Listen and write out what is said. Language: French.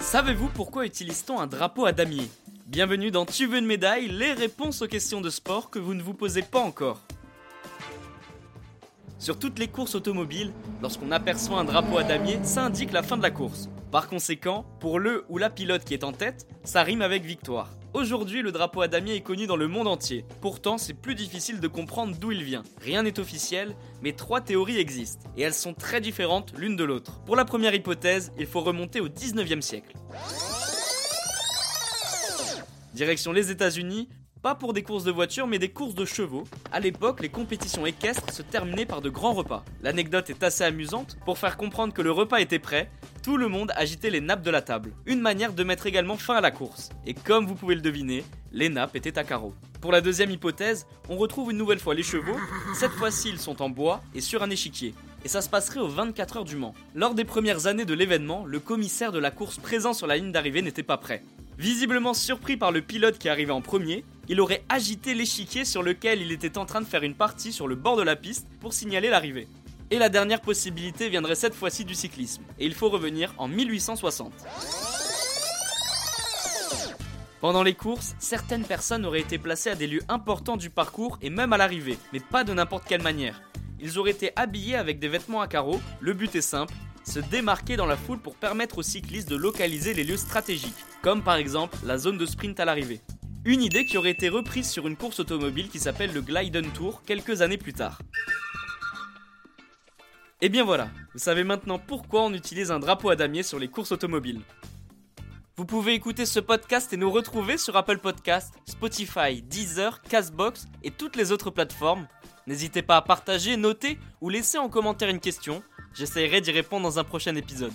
Savez-vous pourquoi utilise-t-on un drapeau à damier? Bienvenue dans Tu veux une médaille, les réponses aux questions de sport que vous ne vous posez pas encore. Sur toutes les courses automobiles, lorsqu'on aperçoit un drapeau à damier, ça indique la fin de la course. Par conséquent, pour le ou la pilote qui est en tête, ça rime avec victoire. Aujourd'hui, le drapeau à damier est connu dans le monde entier. Pourtant, c'est plus difficile de comprendre d'où il vient. Rien n'est officiel, mais trois théories existent, et elles sont très différentes l'une de l'autre. Pour la première hypothèse, il faut remonter au 19e siècle. Direction les États-Unis, pas pour des courses de voitures mais des courses de chevaux. À l'époque, les compétitions équestres se terminaient par de grands repas. L'anecdote est assez amusante, pour faire comprendre que le repas était prêt, tout le monde agitait les nappes de la table. Une manière de mettre également fin à la course. Et comme vous pouvez le deviner, les nappes étaient à carreaux. Pour la deuxième hypothèse, on retrouve une nouvelle fois les chevaux, cette fois-ci ils sont en bois et sur un échiquier. Et ça se passerait aux 24 heures du Mans. Lors des premières années de l'événement, le commissaire de la course présent sur la ligne d'arrivée n'était pas prêt. Visiblement surpris par le pilote qui arrivait en premier, il aurait agité l'échiquier sur lequel il était en train de faire une partie sur le bord de la piste pour signaler l'arrivée. Et la dernière possibilité viendrait cette fois-ci du cyclisme, et il faut revenir en 1860. Pendant les courses, certaines personnes auraient été placées à des lieux importants du parcours et même à l'arrivée, mais pas de n'importe quelle manière. Ils auraient été habillés avec des vêtements à carreaux, le but est simple, se démarquer dans la foule pour permettre aux cyclistes de localiser les lieux stratégiques, comme par exemple la zone de sprint à l'arrivée. Une idée qui aurait été reprise sur une course automobile qui s'appelle le Glyden Tour quelques années plus tard. Et bien voilà, vous savez maintenant pourquoi on utilise un drapeau à damier sur les courses automobiles. Vous pouvez écouter ce podcast et nous retrouver sur Apple Podcast, Spotify, Deezer, Castbox et toutes les autres plateformes. N'hésitez pas à partager, noter ou laisser en commentaire une question. J'essaierai d'y répondre dans un prochain épisode.